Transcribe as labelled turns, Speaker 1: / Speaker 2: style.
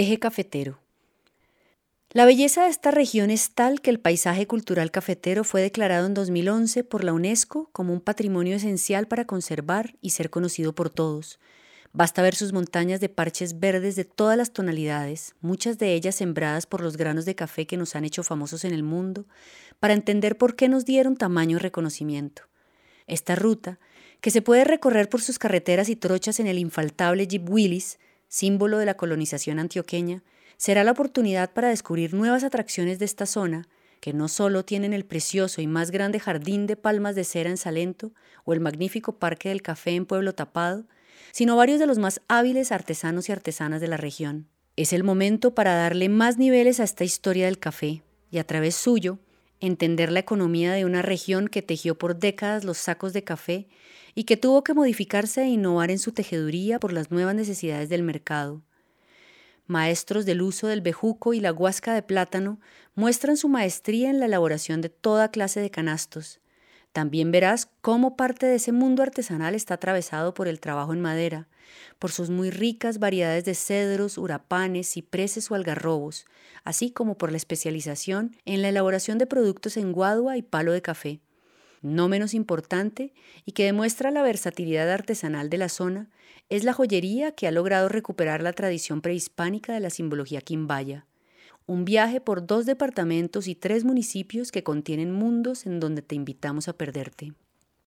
Speaker 1: Eje cafetero. La belleza de esta región es tal que el paisaje cultural cafetero fue declarado en 2011 por la UNESCO como un patrimonio esencial para conservar y ser conocido por todos. Basta ver sus montañas de parches verdes de todas las tonalidades, muchas de ellas sembradas por los granos de café que nos han hecho famosos en el mundo, para entender por qué nos dieron tamaño reconocimiento. Esta ruta, que se puede recorrer por sus carreteras y trochas en el infaltable Jeep Willis, símbolo de la colonización antioqueña, será la oportunidad para descubrir nuevas atracciones de esta zona, que no solo tienen el precioso y más grande jardín de palmas de cera en Salento o el magnífico Parque del Café en Pueblo Tapado, sino varios de los más hábiles artesanos y artesanas de la región. Es el momento para darle más niveles a esta historia del café y a través suyo entender la economía de una región que tejió por décadas los sacos de café y que tuvo que modificarse e innovar en su tejeduría por las nuevas necesidades del mercado. Maestros del uso del bejuco y la guasca de plátano muestran su maestría en la elaboración de toda clase de canastos. También verás cómo parte de ese mundo artesanal está atravesado por el trabajo en madera, por sus muy ricas variedades de cedros, hurapanes, cipreses o algarrobos, así como por la especialización en la elaboración de productos en guadua y palo de café. No menos importante, y que demuestra la versatilidad artesanal de la zona, es la joyería que ha logrado recuperar la tradición prehispánica de la simbología quimbaya. Un viaje por dos departamentos y tres municipios que contienen mundos en donde te invitamos a perderte.